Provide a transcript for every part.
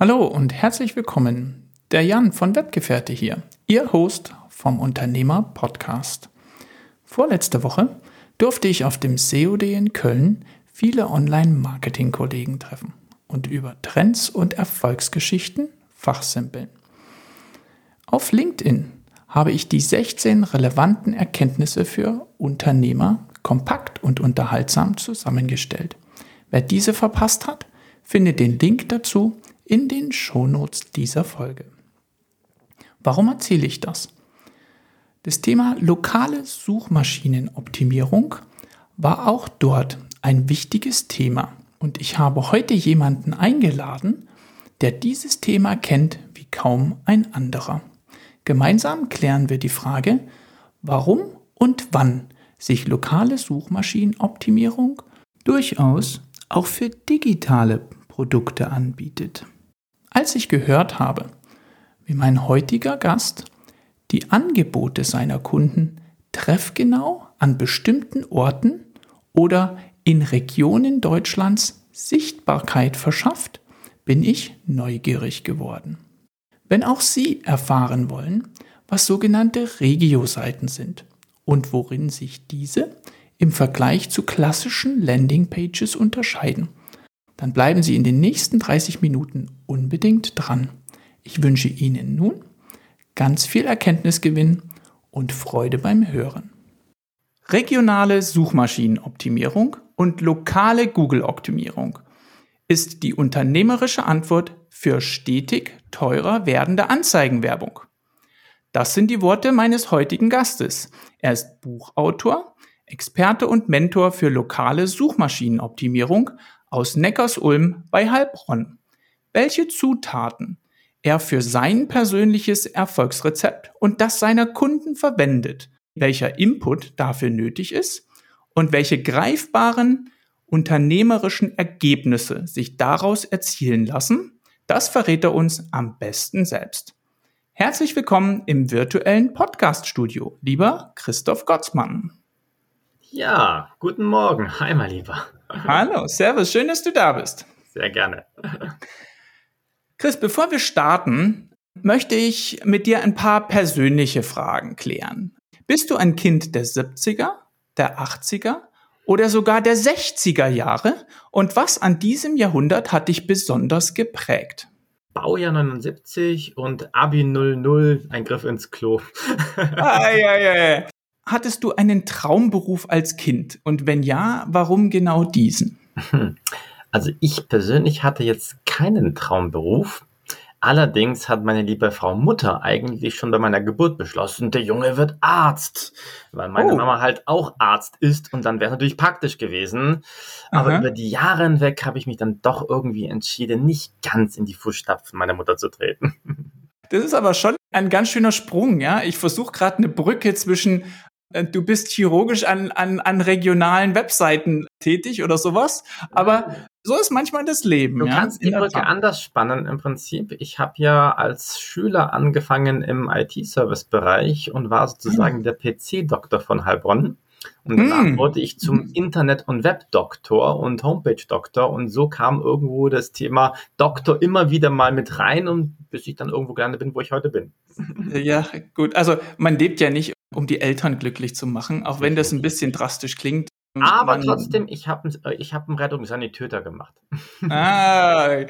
Hallo und herzlich willkommen. Der Jan von Webgefährte hier, Ihr Host vom Unternehmer Podcast. Vorletzte Woche durfte ich auf dem COD in Köln viele Online-Marketing-Kollegen treffen und über Trends und Erfolgsgeschichten fachsimpeln. Auf LinkedIn habe ich die 16 relevanten Erkenntnisse für Unternehmer kompakt und unterhaltsam zusammengestellt. Wer diese verpasst hat, findet den Link dazu in den Shownotes dieser Folge. Warum erzähle ich das? Das Thema lokale Suchmaschinenoptimierung war auch dort ein wichtiges Thema und ich habe heute jemanden eingeladen, der dieses Thema kennt wie kaum ein anderer. Gemeinsam klären wir die Frage, warum und wann sich lokale Suchmaschinenoptimierung durchaus auch für digitale Produkte anbietet. Als ich gehört habe, wie mein heutiger Gast die Angebote seiner Kunden treffgenau an bestimmten Orten oder in Regionen Deutschlands Sichtbarkeit verschafft, bin ich neugierig geworden. Wenn auch Sie erfahren wollen, was sogenannte Regio-Seiten sind und worin sich diese im Vergleich zu klassischen Landingpages unterscheiden, dann bleiben Sie in den nächsten 30 Minuten unbedingt dran. Ich wünsche Ihnen nun ganz viel Erkenntnisgewinn und Freude beim Hören. Regionale Suchmaschinenoptimierung und lokale Google-Optimierung ist die unternehmerische Antwort für stetig teurer werdende Anzeigenwerbung. Das sind die Worte meines heutigen Gastes. Er ist Buchautor, Experte und Mentor für lokale Suchmaschinenoptimierung aus Neckars-Ulm bei Heilbronn. Welche Zutaten er für sein persönliches Erfolgsrezept und das seiner Kunden verwendet, welcher Input dafür nötig ist und welche greifbaren unternehmerischen Ergebnisse sich daraus erzielen lassen, das verrät er uns am besten selbst. Herzlich willkommen im virtuellen Podcast-Studio, lieber Christoph Gottsmann. Ja, guten Morgen. Hi, mein Lieber. Hallo, Servus, schön, dass du da bist. Sehr gerne. Chris, bevor wir starten, möchte ich mit dir ein paar persönliche Fragen klären. Bist du ein Kind der 70er, der 80er oder sogar der 60er Jahre? Und was an diesem Jahrhundert hat dich besonders geprägt? Baujahr 79 und Abi 00, ein Griff ins Klo. ah, ja, ja, ja. Hattest du einen Traumberuf als Kind? Und wenn ja, warum genau diesen? Also ich persönlich hatte jetzt keinen Traumberuf. Allerdings hat meine liebe Frau Mutter eigentlich schon bei meiner Geburt beschlossen, der Junge wird Arzt, weil meine oh. Mama halt auch Arzt ist und dann wäre es natürlich praktisch gewesen. Aber Aha. über die Jahre hinweg habe ich mich dann doch irgendwie entschieden, nicht ganz in die Fußstapfen meiner Mutter zu treten. Das ist aber schon ein ganz schöner Sprung, ja. Ich versuche gerade eine Brücke zwischen du bist chirurgisch an, an, an regionalen Webseiten tätig oder sowas. Aber so ist manchmal das Leben. Du ja? kannst die Brücke anders spannen im Prinzip. Ich habe ja als Schüler angefangen im IT-Service-Bereich und war sozusagen hm. der PC-Doktor von Heilbronn. Und danach hm. wurde ich zum Internet- und Web-Doktor und Homepage-Doktor und so kam irgendwo das Thema Doktor immer wieder mal mit rein und bis ich dann irgendwo gelandet bin, wo ich heute bin. Ja, gut. Also man lebt ja nicht um die Eltern glücklich zu machen, auch wenn das ein bisschen drastisch klingt. Aber Man, trotzdem, ich habe äh, ich hab einen Rettungssanitäter gemacht. Ah,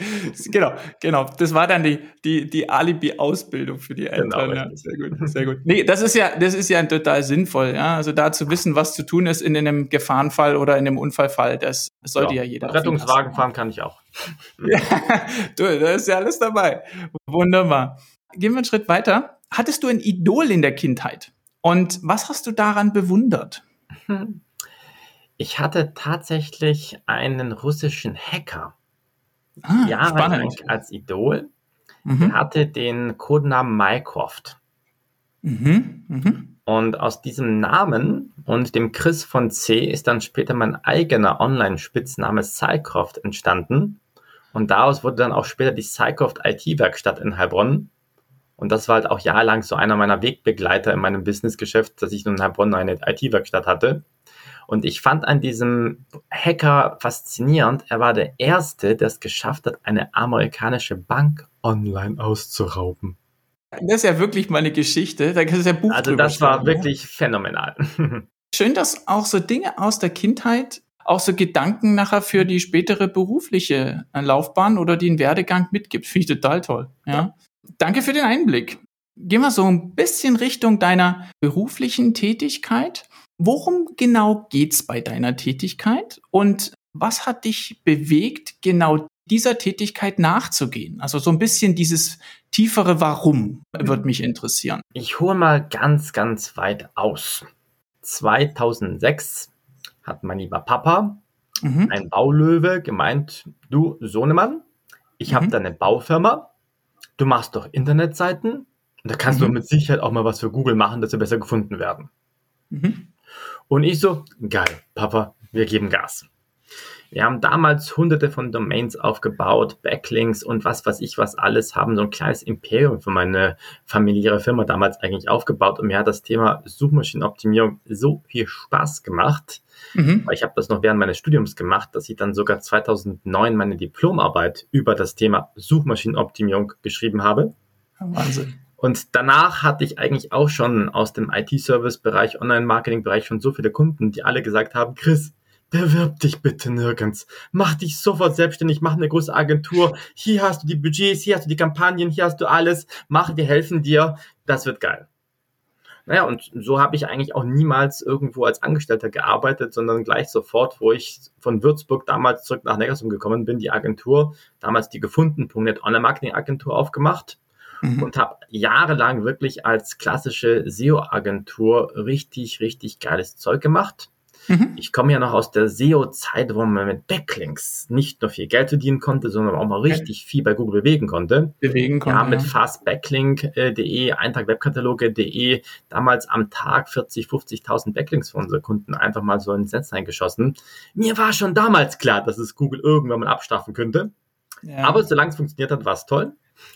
genau, genau. Das war dann die, die, die Alibi-Ausbildung für die genau, Eltern. Genau, ja, sehr gut, sehr gut. Nee, das ist ja, das ist ja total sinnvoll, ja. Also da zu wissen, was zu tun ist in einem Gefahrenfall oder in einem Unfallfall, das sollte ja, ja jeder. Rettungswagen fahren kann ich auch. ja, du, da ist ja alles dabei. Wunderbar. Gehen wir einen Schritt weiter. Hattest du ein Idol in der Kindheit? Und was hast du daran bewundert? Ich hatte tatsächlich einen russischen Hacker ah, jahrelang als Idol. Mhm. Hatte den Codenamen Mycroft. Mhm. Mhm. Und aus diesem Namen und dem Chris von C ist dann später mein eigener Online-Spitzname Cycroft entstanden. Und daraus wurde dann auch später die Cycroft IT-Werkstatt in Heilbronn. Und das war halt auch jahrelang so einer meiner Wegbegleiter in meinem Businessgeschäft, dass ich nun in Heilbronn eine IT-Werkstatt hatte. Und ich fand an diesem Hacker faszinierend, er war der Erste, der es geschafft hat, eine amerikanische Bank online auszurauben. Das ist ja wirklich mal eine Geschichte. Da ist ja Buch Also das war wirklich phänomenal. Schön, dass auch so Dinge aus der Kindheit auch so Gedanken nachher für die spätere berufliche äh, Laufbahn oder den Werdegang mitgibt. Finde ich total toll. Ja. Danke für den Einblick. Gehen wir so ein bisschen Richtung deiner beruflichen Tätigkeit. Worum genau geht's bei deiner Tätigkeit und was hat dich bewegt, genau dieser Tätigkeit nachzugehen? Also so ein bisschen dieses tiefere Warum wird mich interessieren. Ich hole mal ganz, ganz weit aus. 2006 hat mein lieber Papa, mhm. ein Baulöwe, gemeint, du Sohnemann, ich mhm. habe da eine Baufirma, du machst doch Internetseiten und da kannst mhm. du mit Sicherheit auch mal was für Google machen, dass sie besser gefunden werden. Mhm. Und ich so, geil, Papa, wir geben Gas. Wir haben damals hunderte von Domains aufgebaut, Backlinks und was weiß ich was alles, haben so ein kleines Imperium für meine familiäre Firma damals eigentlich aufgebaut und mir hat das Thema Suchmaschinenoptimierung so viel Spaß gemacht, mhm. weil ich habe das noch während meines Studiums gemacht, dass ich dann sogar 2009 meine Diplomarbeit über das Thema Suchmaschinenoptimierung geschrieben habe. Wahnsinn. Und danach hatte ich eigentlich auch schon aus dem IT-Service-Bereich, Online-Marketing-Bereich schon so viele Kunden, die alle gesagt haben, Chris, Bewirb dich bitte nirgends. Mach dich sofort selbstständig, mach eine große Agentur. Hier hast du die Budgets, hier hast du die Kampagnen, hier hast du alles. Mach, wir helfen dir. Das wird geil. Naja, und so habe ich eigentlich auch niemals irgendwo als Angestellter gearbeitet, sondern gleich sofort, wo ich von Würzburg damals zurück nach Neckarsulm gekommen bin, die Agentur, damals die gefunden.net Online-Marketing-Agentur aufgemacht mhm. und habe jahrelang wirklich als klassische SEO-Agentur richtig, richtig geiles Zeug gemacht Mhm. Ich komme ja noch aus der SEO-Zeit, wo man mit Backlinks nicht nur viel Geld verdienen konnte, sondern auch mal richtig viel bei Google bewegen konnte. Bewegen konnte. Ja, mit fastbacklink.de, Eintragwebkataloge.de, damals am Tag 40, 50.000 Backlinks für unsere Kunden einfach mal so ins Netz eingeschossen. Mir war schon damals klar, dass es Google irgendwann mal abstrafen könnte. Ja. Aber solange es funktioniert hat, war es toll.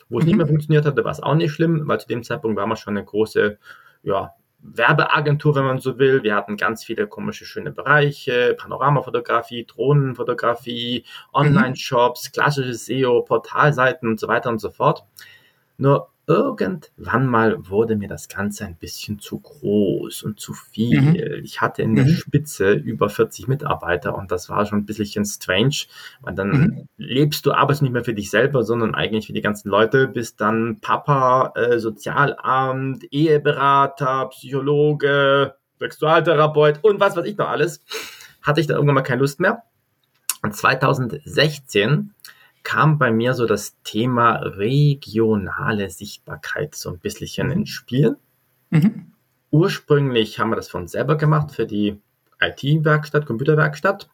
Wo es mhm. nicht mehr funktioniert hatte, war es auch nicht schlimm, weil zu dem Zeitpunkt war man schon eine große ja, Werbeagentur, wenn man so will. Wir hatten ganz viele komische, schöne Bereiche, Panoramafotografie, Drohnenfotografie, Online-Shops, klassische SEO, Portalseiten und so weiter und so fort. Nur irgendwann mal wurde mir das Ganze ein bisschen zu groß und zu viel. Mhm. Ich hatte in der mhm. Spitze über 40 Mitarbeiter und das war schon ein bisschen strange, weil dann mhm. lebst du, arbeitest nicht mehr für dich selber, sondern eigentlich für die ganzen Leute, bist dann Papa, äh, Sozialamt, Eheberater, Psychologe, Sexualtherapeut und was weiß ich noch alles. Hatte ich da irgendwann mal keine Lust mehr. Und 2016 kam bei mir so das Thema regionale Sichtbarkeit so ein bisschen ins Spiel. Mhm. Ursprünglich haben wir das uns selber gemacht, für die IT-Werkstatt, Computerwerkstatt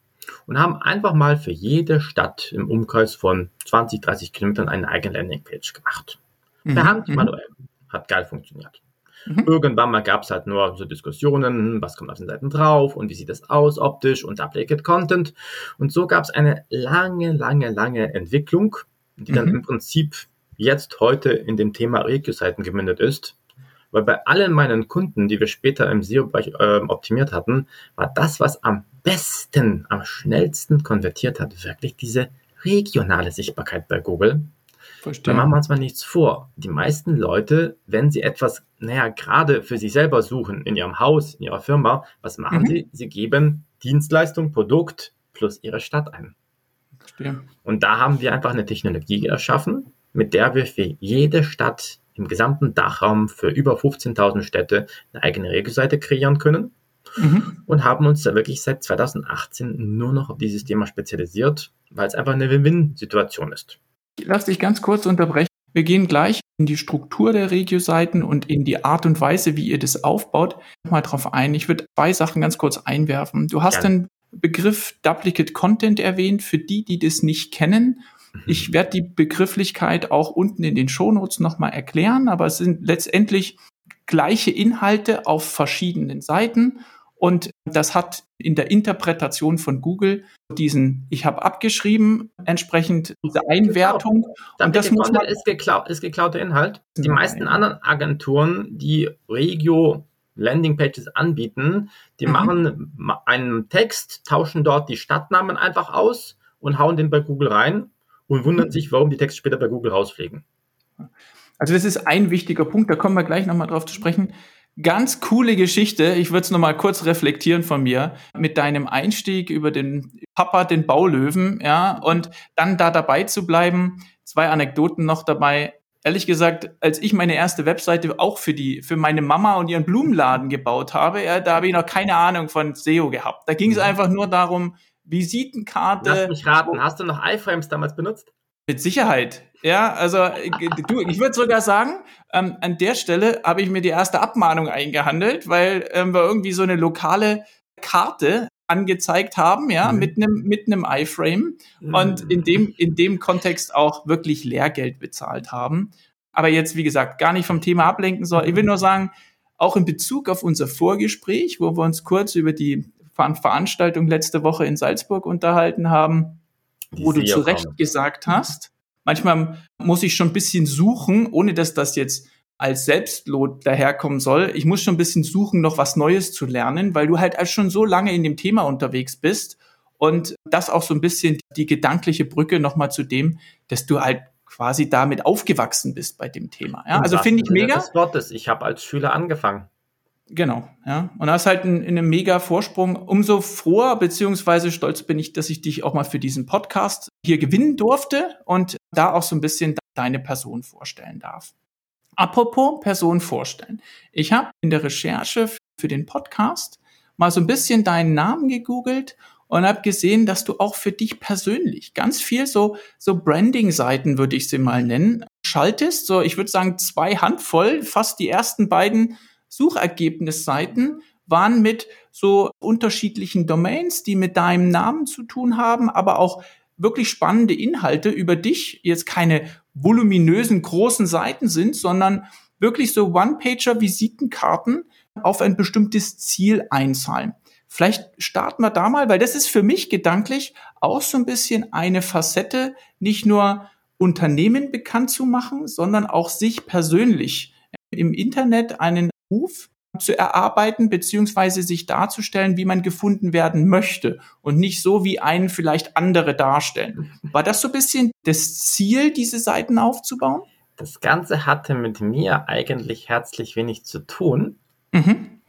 und haben einfach mal für jede Stadt im Umkreis von 20, 30 Kilometern eine eigene Landingpage gemacht. Mhm. Per Hand, mhm. manuell. Hat geil funktioniert. Mhm. Irgendwann mal gab es halt nur so Diskussionen, was kommt auf den Seiten drauf und wie sieht das aus optisch und Updated Content. Und so gab es eine lange, lange, lange Entwicklung, die mhm. dann im Prinzip jetzt heute in dem Thema Regio-Seiten gemündet ist. Weil bei allen meinen Kunden, die wir später im SEO-Bereich äh, optimiert hatten, war das, was am besten, am schnellsten konvertiert hat, wirklich diese regionale Sichtbarkeit bei Google. Verstehe. Da machen wir uns mal nichts vor. Die meisten Leute, wenn sie etwas, naja, gerade für sich selber suchen, in ihrem Haus, in ihrer Firma, was machen mhm. sie? Sie geben Dienstleistung, Produkt plus ihre Stadt ein. Verstehe. Und da haben wir einfach eine Technologie erschaffen, mit der wir für jede Stadt im gesamten Dachraum für über 15.000 Städte eine eigene Regelseite kreieren können. Mhm. Und haben uns da wirklich seit 2018 nur noch auf dieses Thema spezialisiert, weil es einfach eine Win-Win-Situation ist. Lass dich ganz kurz unterbrechen. Wir gehen gleich in die Struktur der Regio-Seiten und in die Art und Weise, wie ihr das aufbaut, mal drauf ein. Ich würde zwei Sachen ganz kurz einwerfen. Du hast den Begriff Duplicate Content erwähnt, für die, die das nicht kennen. Mhm. Ich werde die Begrifflichkeit auch unten in den Shownotes nochmal erklären, aber es sind letztendlich gleiche Inhalte auf verschiedenen Seiten und das hat in der Interpretation von Google diesen, ich habe abgeschrieben, entsprechend diese Einwertung. Genau. Und das muss man ist, geklau ist geklauter Inhalt. Die meisten anderen Agenturen, die Regio Landingpages anbieten. Die mhm. machen einen Text, tauschen dort die Stadtnamen einfach aus und hauen den bei Google rein und wundern mhm. sich, warum die Texte später bei Google rausfliegen. Also das ist ein wichtiger Punkt, da kommen wir gleich nochmal drauf zu sprechen. Ganz coole Geschichte. Ich würde es nochmal kurz reflektieren von mir mit deinem Einstieg über den Papa, den Baulöwen, ja, und dann da dabei zu bleiben. Zwei Anekdoten noch dabei. Ehrlich gesagt, als ich meine erste Webseite auch für die, für meine Mama und ihren Blumenladen gebaut habe, ja, da habe ich noch keine Ahnung von SEO gehabt. Da ging es mhm. einfach nur darum, Visitenkarte. Lass mich raten, hast du noch iFrames damals benutzt? Mit Sicherheit. Ja, also äh, du, ich würde sogar sagen, ähm, an der Stelle habe ich mir die erste Abmahnung eingehandelt, weil ähm, wir irgendwie so eine lokale Karte angezeigt haben, ja, mhm. mit einem mit einem iFrame mhm. und in dem in dem Kontext auch wirklich Lehrgeld bezahlt haben. Aber jetzt, wie gesagt, gar nicht vom Thema ablenken soll. Ich will nur sagen, auch in Bezug auf unser Vorgespräch, wo wir uns kurz über die Veranstaltung letzte Woche in Salzburg unterhalten haben, wo du zu Recht gesagt hast, manchmal muss ich schon ein bisschen suchen, ohne dass das jetzt als Selbstlot daherkommen soll. Ich muss schon ein bisschen suchen, noch was Neues zu lernen, weil du halt schon so lange in dem Thema unterwegs bist und das auch so ein bisschen die gedankliche Brücke nochmal zu dem, dass du halt quasi damit aufgewachsen bist bei dem Thema. Ja, also finde ich mega. Des Wortes. Ich habe als Schüler angefangen. Genau, ja. Und hast halt einen, einen mega Vorsprung. Umso froher beziehungsweise stolz bin ich, dass ich dich auch mal für diesen Podcast hier gewinnen durfte und da auch so ein bisschen deine Person vorstellen darf. Apropos Person vorstellen. Ich habe in der Recherche für den Podcast mal so ein bisschen deinen Namen gegoogelt und habe gesehen, dass du auch für dich persönlich ganz viel so so Branding-Seiten würde ich sie mal nennen schaltest. So, ich würde sagen zwei Handvoll, fast die ersten beiden Suchergebnisseiten waren mit so unterschiedlichen Domains, die mit deinem Namen zu tun haben, aber auch wirklich spannende Inhalte über dich, jetzt keine voluminösen großen Seiten sind, sondern wirklich so One-Pager-Visitenkarten auf ein bestimmtes Ziel einzahlen. Vielleicht starten wir da mal, weil das ist für mich gedanklich auch so ein bisschen eine Facette, nicht nur Unternehmen bekannt zu machen, sondern auch sich persönlich im Internet einen Ruf zu erarbeiten, beziehungsweise sich darzustellen, wie man gefunden werden möchte und nicht so, wie einen vielleicht andere darstellen. War das so ein bisschen das Ziel, diese Seiten aufzubauen? Das Ganze hatte mit mir eigentlich herzlich wenig zu tun. Mhm.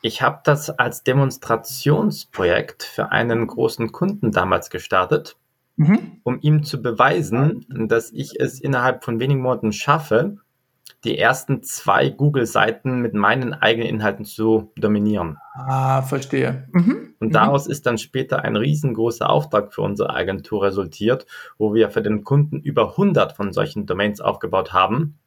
Ich habe das als Demonstrationsprojekt für einen großen Kunden damals gestartet, mhm. um ihm zu beweisen, dass ich es innerhalb von wenigen Monaten schaffe, die ersten zwei Google-Seiten mit meinen eigenen Inhalten zu dominieren. Ah, verstehe. Mhm. Und daraus mhm. ist dann später ein riesengroßer Auftrag für unsere Agentur resultiert, wo wir für den Kunden über 100 von solchen Domains aufgebaut haben.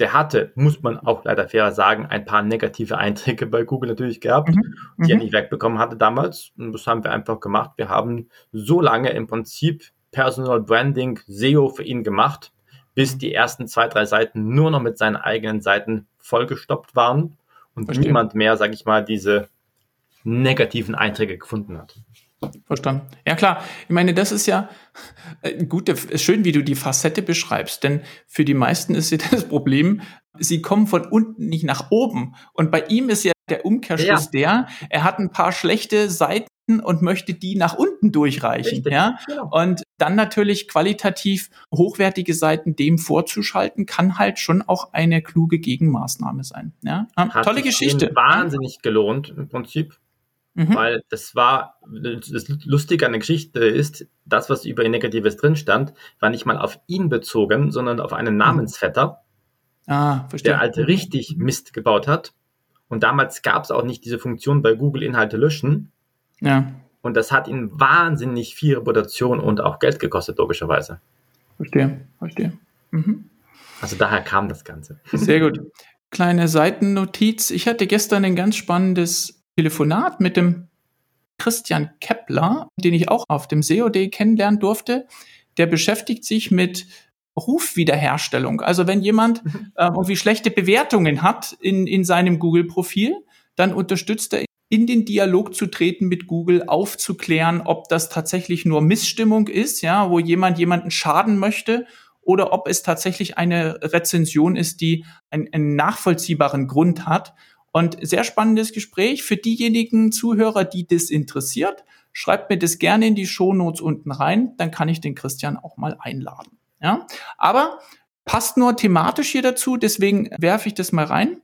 Der hatte, muss man auch leider fairer sagen, ein paar negative Einträge bei Google natürlich gehabt, mhm. die er mhm. nicht wegbekommen hatte damals. Und das haben wir einfach gemacht. Wir haben so lange im Prinzip Personal Branding, SEO für ihn gemacht, bis die ersten zwei, drei Seiten nur noch mit seinen eigenen Seiten vollgestoppt waren und Verstehen. niemand mehr, sag ich mal, diese negativen Einträge gefunden hat. Verstanden. Ja klar, ich meine, das ist ja äh, gut, schön, wie du die Facette beschreibst, denn für die meisten ist ja das Problem, sie kommen von unten nicht nach oben. Und bei ihm ist ja der Umkehrschluss ja. der, er hat ein paar schlechte Seiten und möchte die nach unten durchreichen. Richtig, ja? Genau. Und dann natürlich qualitativ hochwertige Seiten dem vorzuschalten, kann halt schon auch eine kluge Gegenmaßnahme sein. Ja? Hat Tolle Geschichte. Wahnsinnig gelohnt im Prinzip. Mhm. Weil das war, das Lustige an der Geschichte ist, das, was über ihr Negatives drin stand, war nicht mal auf ihn bezogen, sondern auf einen Namensvetter, ah, der halt richtig Mist gebaut hat. Und damals gab es auch nicht diese Funktion bei Google Inhalte löschen, ja. Und das hat ihn wahnsinnig viel Reputation und auch Geld gekostet, logischerweise. Verstehe, verstehe. Mhm. Also daher kam das Ganze. Sehr gut. Kleine Seitennotiz. Ich hatte gestern ein ganz spannendes Telefonat mit dem Christian Kepler, den ich auch auf dem SEO-Day kennenlernen durfte. Der beschäftigt sich mit Rufwiederherstellung. Also wenn jemand äh, irgendwie schlechte Bewertungen hat in, in seinem Google-Profil, dann unterstützt er in den Dialog zu treten mit Google, aufzuklären, ob das tatsächlich nur Missstimmung ist, ja, wo jemand jemanden schaden möchte oder ob es tatsächlich eine Rezension ist, die einen, einen nachvollziehbaren Grund hat. Und sehr spannendes Gespräch für diejenigen Zuhörer, die das interessiert. Schreibt mir das gerne in die Shownotes unten rein, dann kann ich den Christian auch mal einladen. Ja, aber passt nur thematisch hier dazu, deswegen werfe ich das mal rein.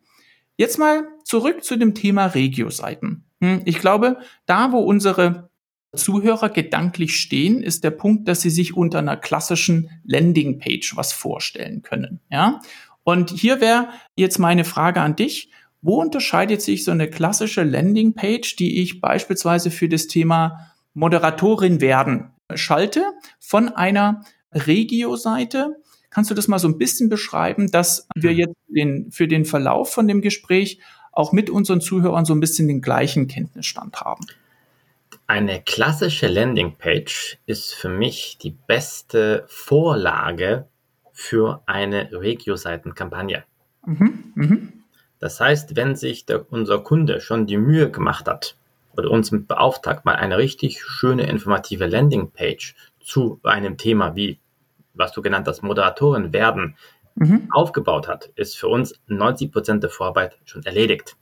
Jetzt mal zurück zu dem Thema Regio-Seiten. Hm, ich glaube, da wo unsere Zuhörer gedanklich stehen, ist der Punkt, dass sie sich unter einer klassischen Landingpage was vorstellen können. Ja? Und hier wäre jetzt meine Frage an dich. Wo unterscheidet sich so eine klassische Landingpage, die ich beispielsweise für das Thema Moderatorin werden schalte, von einer Regio-Seite? Kannst du das mal so ein bisschen beschreiben, dass wir jetzt den, für den Verlauf von dem Gespräch auch mit unseren Zuhörern so ein bisschen den gleichen Kenntnisstand haben? Eine klassische Landingpage ist für mich die beste Vorlage für eine Regio-Seitenkampagne. Mhm, mh. Das heißt, wenn sich der, unser Kunde schon die Mühe gemacht hat oder uns mit beauftragt, mal eine richtig schöne informative Landingpage zu einem Thema wie, was du genannt hast, Moderatoren werden, mhm. aufgebaut hat, ist für uns 90 Prozent der Vorarbeit schon erledigt.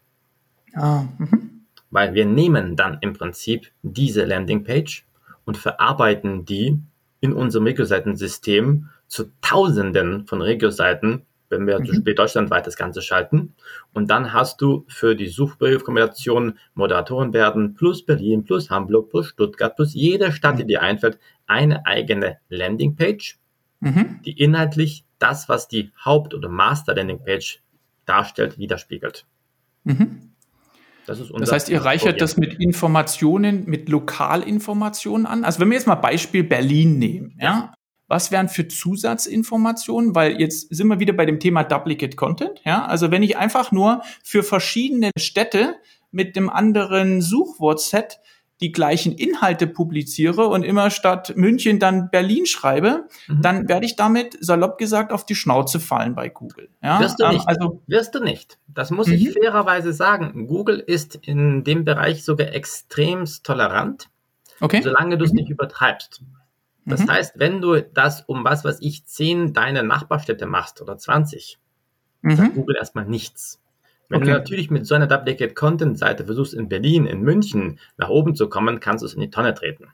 Ah, mhm weil wir nehmen dann im Prinzip diese Landingpage und verarbeiten die in unserem Regio-Seiten-System zu Tausenden von Regio-Seiten, wenn wir mhm. zum Beispiel deutschlandweit das Ganze schalten. Und dann hast du für die Suchbriefkombination Moderatoren werden plus Berlin, plus Hamburg, plus Stuttgart, plus jede Stadt, die dir einfällt, eine eigene Landingpage, mhm. die inhaltlich das, was die Haupt- oder Master-Landingpage darstellt, widerspiegelt. Mhm. Das, ist unser das heißt, ihr reichert das mit Informationen, mit Lokalinformationen an. Also wenn wir jetzt mal Beispiel Berlin nehmen, ja, was wären für Zusatzinformationen? Weil jetzt sind wir wieder bei dem Thema Duplicate Content. Ja, also wenn ich einfach nur für verschiedene Städte mit dem anderen Suchwortset die gleichen Inhalte publiziere und immer statt München dann Berlin schreibe, mhm. dann werde ich damit salopp gesagt auf die Schnauze fallen bei Google. Ja? Wirst du ähm, nicht. Also, Wirst du nicht. Das muss mhm. ich fairerweise sagen. Google ist in dem Bereich sogar extremst tolerant, okay. solange du es mhm. nicht übertreibst. Das mhm. heißt, wenn du das um was, was ich zehn deine Nachbarstädte machst oder 20, sagt mhm. Google erstmal nichts. Wenn okay. du natürlich mit so einer Duplicate Content Seite versuchst, in Berlin, in München nach oben zu kommen, kannst du es in die Tonne treten.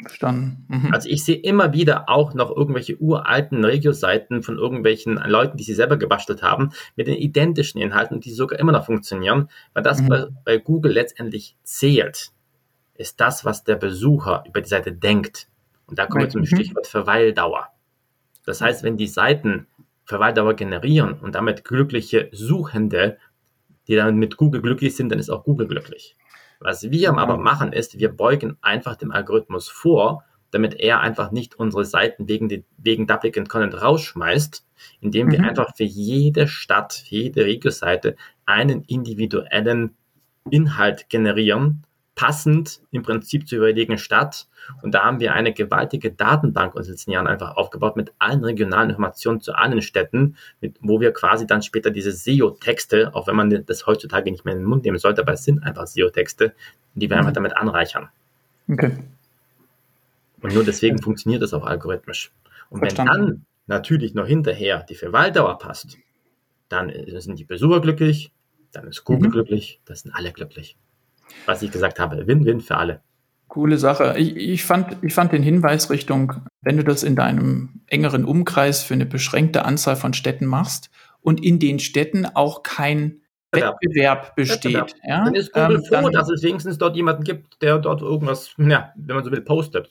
Verstanden. Mhm. Also ich sehe immer wieder auch noch irgendwelche uralten Regio-Seiten von irgendwelchen Leuten, die sie selber gebastelt haben, mit den identischen Inhalten, die sogar immer noch funktionieren, weil das mhm. bei, bei Google letztendlich zählt, ist das, was der Besucher über die Seite denkt. Und da kommen wir zum mhm. Stichwort Verweildauer. Das heißt, wenn die Seiten Verweildauer generieren und damit glückliche Suchende die dann mit Google glücklich sind, dann ist auch Google glücklich. Was wir aber machen, ist, wir beugen einfach dem Algorithmus vor, damit er einfach nicht unsere Seiten wegen, die, wegen Duplicate Content rausschmeißt, indem wir mhm. einfach für jede Stadt, für jede Regio-Seite einen individuellen Inhalt generieren, passend im Prinzip zur jeweiligen Stadt. Und da haben wir eine gewaltige Datenbank uns in den letzten Jahren einfach aufgebaut mit allen regionalen Informationen zu allen Städten, mit, wo wir quasi dann später diese SEO-Texte, auch wenn man das heutzutage nicht mehr in den Mund nehmen sollte, aber es sind einfach SEO-Texte, die wir mhm. einfach damit anreichern. Okay. Und nur deswegen funktioniert das auch algorithmisch. Und Verstanden. wenn dann natürlich noch hinterher die Verweildauer passt, dann sind die Besucher glücklich, dann ist Google mhm. glücklich, dann sind alle glücklich was ich gesagt habe. Win-win für alle. Coole Sache. Ich, ich, fand, ich fand den Hinweis Richtung, wenn du das in deinem engeren Umkreis für eine beschränkte Anzahl von Städten machst und in den Städten auch kein Wettbewerb, Wettbewerb besteht. Wettbewerb. Ja? Dann ist Google ähm, froh, dann, dass es wenigstens dort jemanden gibt, der dort irgendwas, ja, wenn man so will, postet.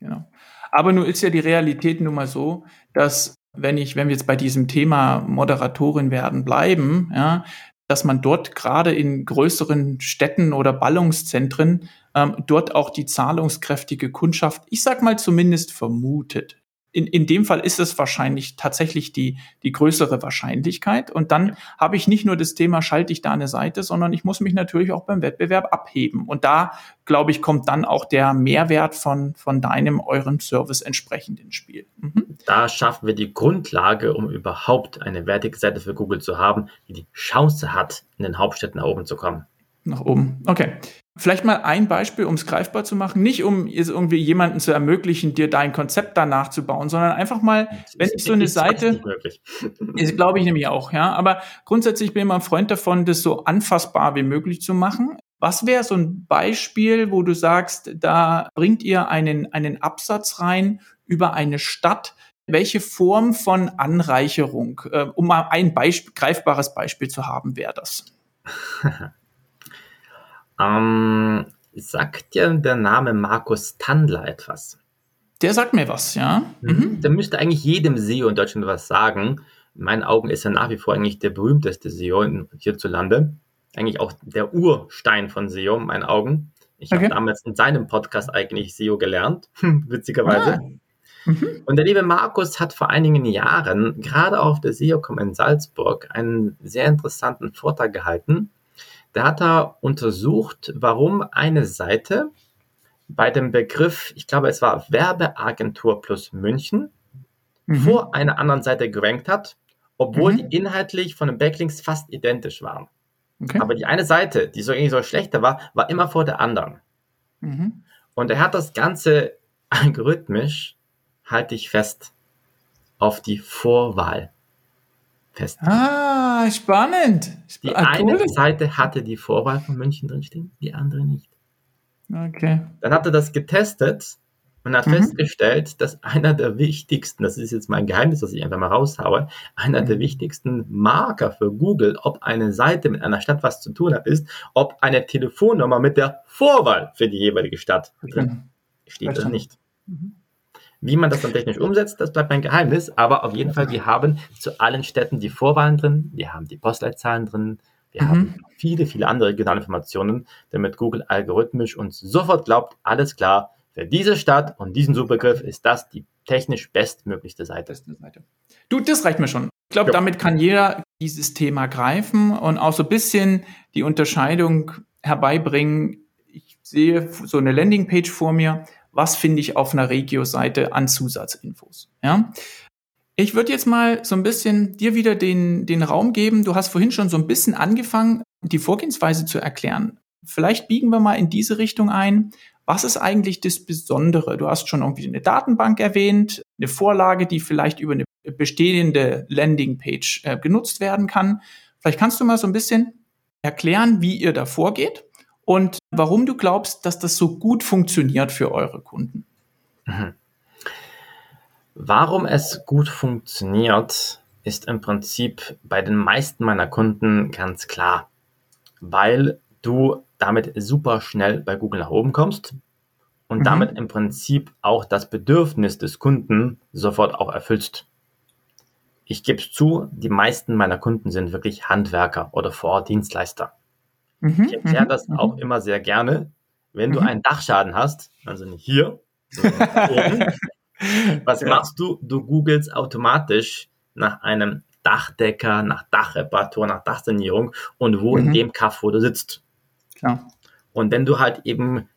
Genau. Aber nun ist ja die Realität nun mal so, dass wenn ich, wenn wir jetzt bei diesem Thema Moderatorin werden bleiben, ja, dass man dort gerade in größeren Städten oder Ballungszentren ähm, dort auch die zahlungskräftige Kundschaft, ich sag mal zumindest vermutet in, in dem Fall ist es wahrscheinlich tatsächlich die, die größere Wahrscheinlichkeit. Und dann habe ich nicht nur das Thema, schalte ich da eine Seite, sondern ich muss mich natürlich auch beim Wettbewerb abheben. Und da, glaube ich, kommt dann auch der Mehrwert von, von deinem, eurem Service entsprechend ins Spiel. Mhm. Da schaffen wir die Grundlage, um überhaupt eine wertige Seite für Google zu haben, die die Chance hat, in den Hauptstädten nach oben zu kommen. Nach oben. Okay. Vielleicht mal ein Beispiel, um es greifbar zu machen. Nicht um irgendwie jemanden zu ermöglichen, dir dein Konzept danach zu bauen, sondern einfach mal, wenn ich so eine Seite. Ist, glaube ich nämlich auch, ja. Aber grundsätzlich bin ich immer ein Freund davon, das so anfassbar wie möglich zu machen. Was wäre so ein Beispiel, wo du sagst, da bringt ihr einen, einen Absatz rein über eine Stadt? Welche Form von Anreicherung, äh, um mal ein Beispiel, greifbares Beispiel zu haben, wäre das? Ähm, sagt dir der Name Markus Tandler etwas? Der sagt mir was, ja. Mhm. mhm. Der müsste eigentlich jedem SEO in Deutschland was sagen. In meinen Augen ist er nach wie vor eigentlich der berühmteste SEO hierzulande. Eigentlich auch der Urstein von SEO, in meinen Augen. Ich okay. habe damals in seinem Podcast eigentlich SEO gelernt, witzigerweise. Ah. Mhm. Und der liebe Markus hat vor einigen Jahren, gerade auf der SEOCom in Salzburg, einen sehr interessanten Vortrag gehalten, da hat er untersucht, warum eine Seite bei dem Begriff, ich glaube, es war Werbeagentur plus München, mhm. vor einer anderen Seite gerankt hat, obwohl mhm. die inhaltlich von den Backlinks fast identisch waren. Okay. Aber die eine Seite, die so irgendwie so schlechter war, war immer vor der anderen. Mhm. Und er hat das Ganze algorithmisch, halte ich fest, auf die Vorwahl fest. Ah, spannend. Die ah, eine cool. Seite hatte die Vorwahl von München drinstehen, die andere nicht. Okay. Dann hat er das getestet und hat mhm. festgestellt, dass einer der wichtigsten, das ist jetzt mein Geheimnis, das ich einfach mal raushaue, einer mhm. der wichtigsten Marker für Google, ob eine Seite mit einer Stadt was zu tun hat, ist, ob eine Telefonnummer mit der Vorwahl für die jeweilige Stadt drin steht oder nicht. Mhm. Wie man das dann technisch umsetzt, das bleibt mein Geheimnis. Aber auf jeden Fall, wir haben zu allen Städten die Vorwahlen drin, wir haben die Postleitzahlen drin, wir mhm. haben viele, viele andere regionale Informationen, damit Google algorithmisch uns sofort glaubt, alles klar, für diese Stadt und diesen Suchbegriff ist das die technisch bestmöglichste Seite. Seite. Du, das reicht mir schon. Ich glaube, damit kann jeder dieses Thema greifen und auch so ein bisschen die Unterscheidung herbeibringen. Ich sehe so eine Landingpage vor mir was finde ich auf einer Regio-Seite an Zusatzinfos. Ja? Ich würde jetzt mal so ein bisschen dir wieder den, den Raum geben. Du hast vorhin schon so ein bisschen angefangen, die Vorgehensweise zu erklären. Vielleicht biegen wir mal in diese Richtung ein. Was ist eigentlich das Besondere? Du hast schon irgendwie eine Datenbank erwähnt, eine Vorlage, die vielleicht über eine bestehende Landingpage äh, genutzt werden kann. Vielleicht kannst du mal so ein bisschen erklären, wie ihr da vorgeht und warum du glaubst, dass das so gut funktioniert für eure Kunden. Mhm. Warum es gut funktioniert, ist im Prinzip bei den meisten meiner Kunden ganz klar, weil du damit super schnell bei Google nach oben kommst und mhm. damit im Prinzip auch das Bedürfnis des Kunden sofort auch erfüllst. Ich gebe es zu, die meisten meiner Kunden sind wirklich Handwerker oder Vordienstleister. Mhm, ich erkläre mhm, das mhm. auch immer sehr gerne. Wenn du einen Dachschaden hast, also nicht hier, oben, was machst du? Du googelst automatisch nach einem Dachdecker, nach Dachreparatur, nach Dachsanierung und wo in dem Kaff, wo du sitzt. Klar. Und wenn du halt eben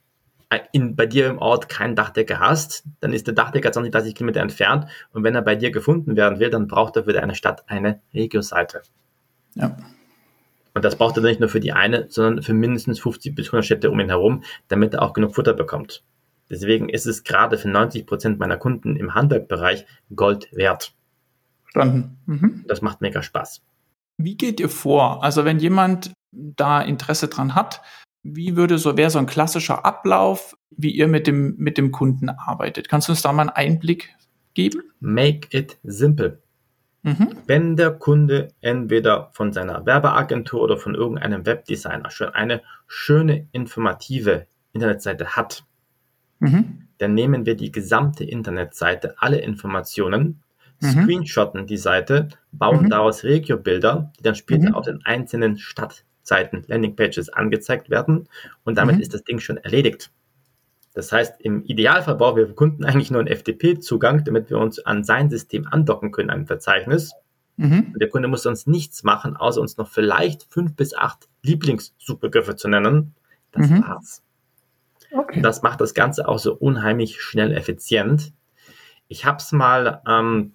in, bei dir im Ort keinen Dachdecker hast, dann ist der Dachdecker 20, 30 Kilometer entfernt und wenn er bei dir gefunden werden will, dann braucht er für deine Stadt eine Regio-Seite. Ja. Und das braucht er nicht nur für die eine, sondern für mindestens 50 bis 100 Städte um ihn herum, damit er auch genug Futter bekommt. Deswegen ist es gerade für 90 Prozent meiner Kunden im Handwerkbereich Gold wert. Verstanden. Mhm. Das macht mega Spaß. Wie geht ihr vor? Also wenn jemand da Interesse dran hat, wie würde so, wäre so ein klassischer Ablauf, wie ihr mit dem, mit dem Kunden arbeitet? Kannst du uns da mal einen Einblick geben? Make it simple. Mhm. Wenn der Kunde entweder von seiner Werbeagentur oder von irgendeinem Webdesigner schon eine schöne, informative Internetseite hat, mhm. dann nehmen wir die gesamte Internetseite, alle Informationen, mhm. screenshotten die Seite, bauen mhm. daraus Regio-Bilder, die dann später mhm. auf den einzelnen Stadtseiten, Landingpages angezeigt werden und damit mhm. ist das Ding schon erledigt. Das heißt, im Idealfall brauchen wir für Kunden eigentlich nur einen FTP-Zugang, damit wir uns an sein System andocken können, ein Verzeichnis. Mhm. Und der Kunde muss sonst nichts machen, außer uns noch vielleicht fünf bis acht Lieblingssuchbegriffe zu nennen. Das mhm. war's. Okay. Das macht das Ganze auch so unheimlich schnell effizient. Ich habe es mal ähm,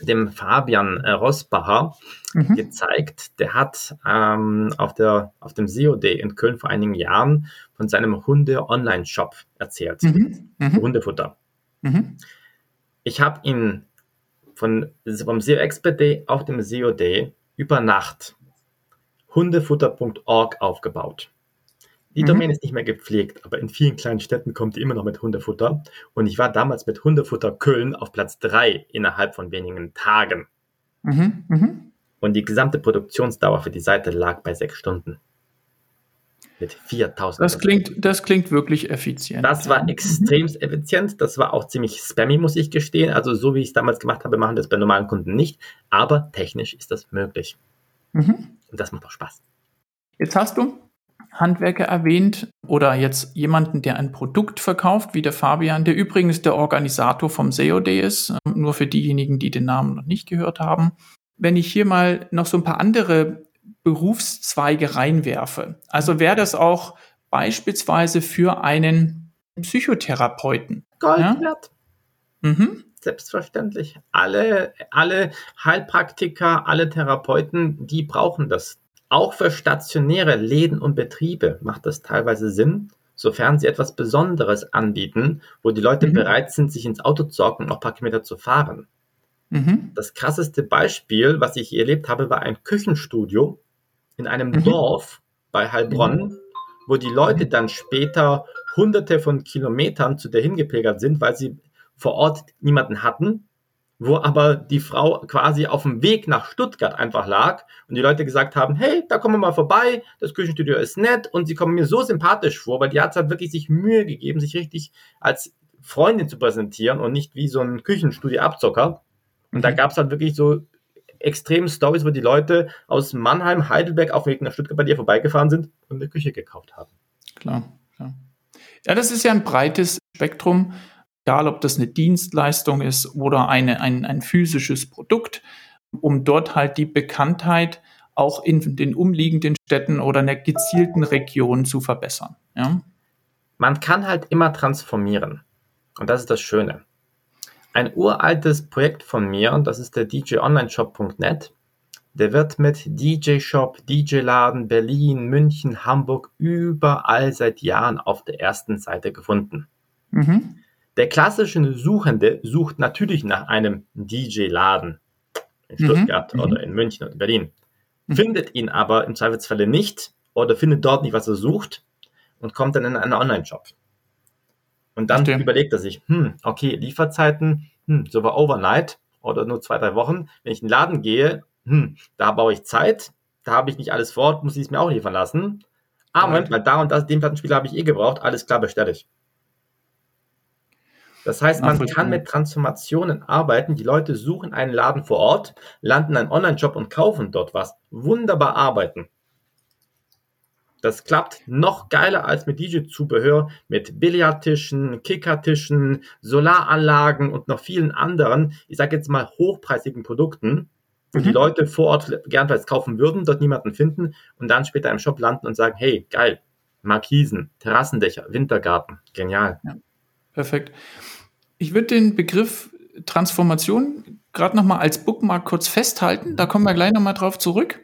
dem Fabian äh, Rosbacher mhm. gezeigt. Der hat ähm, auf, der, auf dem SEO Day in Köln vor einigen Jahren von seinem Hunde-Online-Shop erzählt. Mhm. Mhm. Hundefutter. Mhm. Ich habe ihn von, vom SEO Expert Day auf dem SEO Day über Nacht hundefutter.org aufgebaut. Die mhm. Domain ist nicht mehr gepflegt, aber in vielen kleinen Städten kommt die immer noch mit Hundefutter. Und ich war damals mit Hundefutter Köln auf Platz 3 innerhalb von wenigen Tagen. Mhm. Mhm. Und die gesamte Produktionsdauer für die Seite lag bei sechs Stunden. Mit 4000. Das klingt, das klingt wirklich effizient. Das war extrem effizient. Das war auch ziemlich spammy, muss ich gestehen. Also, so wie ich es damals gemacht habe, machen das bei normalen Kunden nicht. Aber technisch ist das möglich. Mhm. Und das macht auch Spaß. Jetzt hast du Handwerker erwähnt oder jetzt jemanden, der ein Produkt verkauft, wie der Fabian, der übrigens der Organisator vom SEO Day ist, ähm, nur für diejenigen, die den Namen noch nicht gehört haben. Wenn ich hier mal noch so ein paar andere Berufszweige reinwerfe, also wäre das auch beispielsweise für einen Psychotherapeuten. Gold ja? Mhm. Selbstverständlich. Alle, alle Heilpraktiker, alle Therapeuten, die brauchen das. Auch für stationäre Läden und Betriebe macht das teilweise Sinn, sofern sie etwas Besonderes anbieten, wo die Leute mhm. bereit sind, sich ins Auto zu hocken und noch ein paar Kilometer zu fahren. Mhm. Das krasseste Beispiel, was ich erlebt habe, war ein Küchenstudio in einem mhm. Dorf bei Heilbronn, mhm. wo die Leute dann später hunderte von Kilometern zu der hingepilgert sind, weil sie vor Ort niemanden hatten wo aber die Frau quasi auf dem Weg nach Stuttgart einfach lag und die Leute gesagt haben, hey, da kommen wir mal vorbei, das Küchenstudio ist nett und sie kommen mir so sympathisch vor, weil die hat halt wirklich sich Mühe gegeben, sich richtig als Freundin zu präsentieren und nicht wie so ein Küchenstudio-Abzocker. Und da mhm. gab es halt wirklich so extreme Stories, wo die Leute aus Mannheim, Heidelberg auf dem Weg nach Stuttgart bei dir vorbeigefahren sind und eine Küche gekauft haben. Klar, klar. Ja, das ist ja ein breites Spektrum egal ob das eine Dienstleistung ist oder eine, ein, ein physisches Produkt, um dort halt die Bekanntheit auch in den umliegenden Städten oder in der gezielten Region zu verbessern. Ja? Man kann halt immer transformieren. Und das ist das Schöne. Ein uraltes Projekt von mir, und das ist der djonlineshop.net, der wird mit DJ Shop, DJ Laden, Berlin, München, Hamburg überall seit Jahren auf der ersten Seite gefunden. Mhm. Der klassische Suchende sucht natürlich nach einem DJ-Laden in mhm. Stuttgart mhm. oder in München oder in Berlin, mhm. findet ihn aber im Zweifelsfalle nicht oder findet dort nicht, was er sucht und kommt dann in einen Online-Shop. Und dann okay. überlegt er sich, hm, okay, Lieferzeiten, hm, so war Overnight oder nur zwei, drei Wochen. Wenn ich in den Laden gehe, hm, da baue ich Zeit, da habe ich nicht alles vor muss ich es mir auch liefern lassen. Ah, Moment, weil da und das, den Plattenspieler habe ich eh gebraucht, alles klar, bestelle ich. Das heißt, man kann mit Transformationen arbeiten. Die Leute suchen einen Laden vor Ort, landen einen Online-Shop und kaufen dort was. Wunderbar arbeiten. Das klappt noch geiler als mit DJ-Zubehör, mit Billardtischen, Kickertischen, Solaranlagen und noch vielen anderen, ich sage jetzt mal hochpreisigen Produkten, wo mhm. die Leute vor Ort gern vielleicht kaufen würden, dort niemanden finden und dann später im Shop landen und sagen, hey, geil, Markisen, Terrassendächer, Wintergarten, genial. Ja, perfekt. Ich würde den Begriff Transformation gerade noch mal als Bookmark kurz festhalten. Da kommen wir gleich noch mal drauf zurück.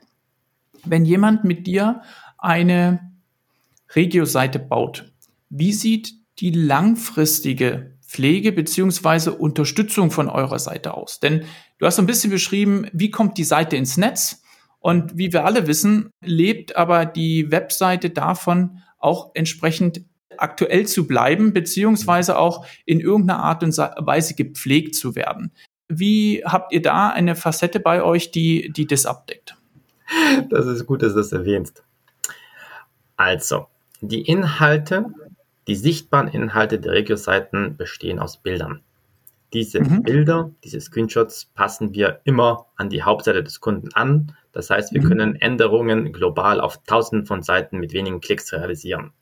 Wenn jemand mit dir eine Regio-Seite baut, wie sieht die langfristige Pflege beziehungsweise Unterstützung von eurer Seite aus? Denn du hast so ein bisschen beschrieben, wie kommt die Seite ins Netz? Und wie wir alle wissen, lebt aber die Webseite davon, auch entsprechend aktuell zu bleiben, beziehungsweise auch in irgendeiner Art und Weise gepflegt zu werden. Wie habt ihr da eine Facette bei euch, die, die das abdeckt? Das ist gut, dass du das erwähnst. Also, die Inhalte, die sichtbaren Inhalte der Regio-Seiten bestehen aus Bildern. Diese mhm. Bilder, diese Screenshots passen wir immer an die Hauptseite des Kunden an. Das heißt, wir mhm. können Änderungen global auf tausenden von Seiten mit wenigen Klicks realisieren.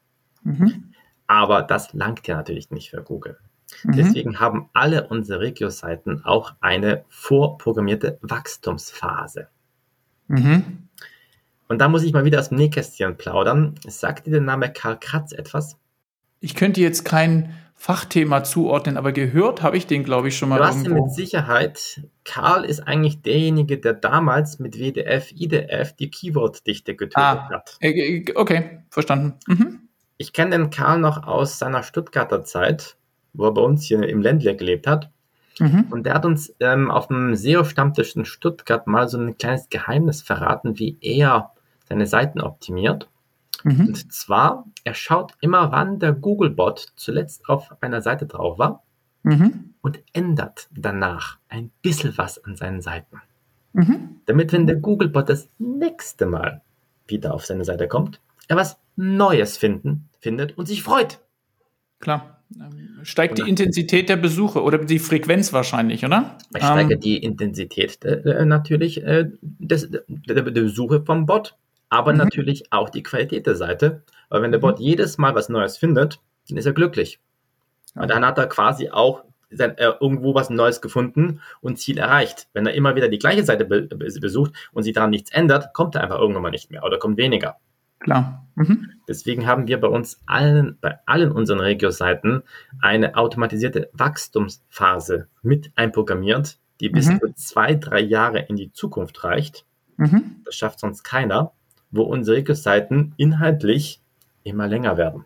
Mhm. Aber das langt ja natürlich nicht für Google. Mhm. Deswegen haben alle unsere Regio-Seiten auch eine vorprogrammierte Wachstumsphase. Mhm. Und da muss ich mal wieder aus dem Nähkästchen plaudern. Sagt dir der Name Karl Kratz etwas? Ich könnte jetzt kein Fachthema zuordnen, aber gehört habe ich den, glaube ich, schon mal. Du hast irgendwo. mit Sicherheit, Karl ist eigentlich derjenige, der damals mit WDF, IDF die Keyword-Dichte getötet ah, hat. Äh, äh, okay, verstanden. Mhm. Ich kenne den Karl noch aus seiner Stuttgarter Zeit, wo er bei uns hier im Ländle gelebt hat. Mhm. Und der hat uns ähm, auf dem SEO-Stammtisch in Stuttgart mal so ein kleines Geheimnis verraten, wie er seine Seiten optimiert. Mhm. Und zwar, er schaut immer, wann der Googlebot zuletzt auf einer Seite drauf war mhm. und ändert danach ein bisschen was an seinen Seiten. Mhm. Damit, wenn der Googlebot das nächste Mal wieder auf seine Seite kommt, er was Neues finden, findet und sich freut. Klar. Ähm, steigt die Intensität der Besuche oder die Frequenz wahrscheinlich, oder? Ich steige ähm, die Intensität äh, natürlich äh, des, der, der Besuche vom Bot, aber mhm. natürlich auch die Qualität der Seite. Weil wenn der Bot mhm. jedes Mal was Neues findet, dann ist er glücklich. Ja. Und dann hat er quasi auch sein, äh, irgendwo was Neues gefunden und Ziel erreicht. Wenn er immer wieder die gleiche Seite be besucht und sich daran nichts ändert, kommt er einfach irgendwann mal nicht mehr oder kommt weniger. Klar. Mhm. Deswegen haben wir bei uns allen, bei allen unseren Regio-Seiten eine automatisierte Wachstumsphase mit einprogrammiert, die bis mhm. zu zwei, drei Jahre in die Zukunft reicht. Mhm. Das schafft sonst keiner, wo unsere Regio-Seiten inhaltlich immer länger werden.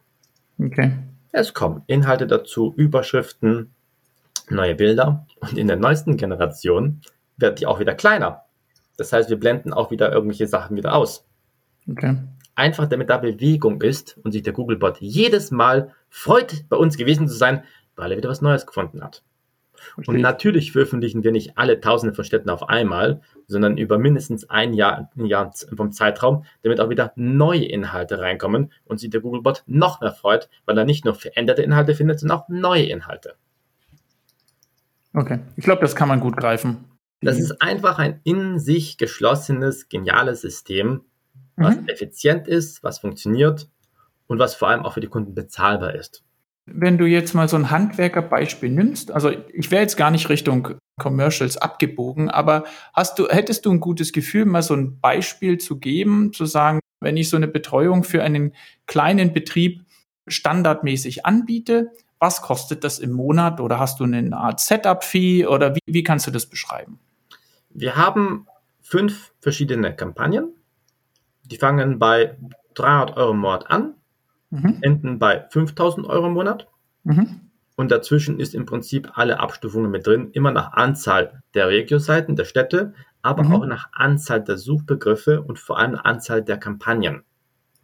Okay. Es kommen Inhalte dazu, Überschriften, neue Bilder und in der neuesten Generation wird die auch wieder kleiner. Das heißt, wir blenden auch wieder irgendwelche Sachen wieder aus. Okay einfach damit da Bewegung ist und sich der Googlebot jedes Mal freut, bei uns gewesen zu sein, weil er wieder was Neues gefunden hat. Und natürlich veröffentlichen wir nicht alle Tausende von Städten auf einmal, sondern über mindestens ein Jahr, ein Jahr vom Zeitraum, damit auch wieder neue Inhalte reinkommen und sich der Googlebot noch mehr freut, weil er nicht nur veränderte Inhalte findet, sondern auch neue Inhalte. Okay, ich glaube, das kann man gut greifen. Das ist einfach ein in sich geschlossenes, geniales System, was mhm. effizient ist, was funktioniert und was vor allem auch für die Kunden bezahlbar ist. Wenn du jetzt mal so ein Handwerkerbeispiel nimmst, also ich wäre jetzt gar nicht Richtung Commercials abgebogen, aber hast du, hättest du ein gutes Gefühl, mal so ein Beispiel zu geben, zu sagen, wenn ich so eine Betreuung für einen kleinen Betrieb standardmäßig anbiete, was kostet das im Monat oder hast du eine Art Setup-Fee oder wie, wie kannst du das beschreiben? Wir haben fünf verschiedene Kampagnen die fangen bei 300 Euro im Monat an, mhm. enden bei 5000 Euro im Monat. Mhm. Und dazwischen ist im Prinzip alle Abstufungen mit drin, immer nach Anzahl der Regio-Seiten, der Städte, aber mhm. auch nach Anzahl der Suchbegriffe und vor allem Anzahl der Kampagnen.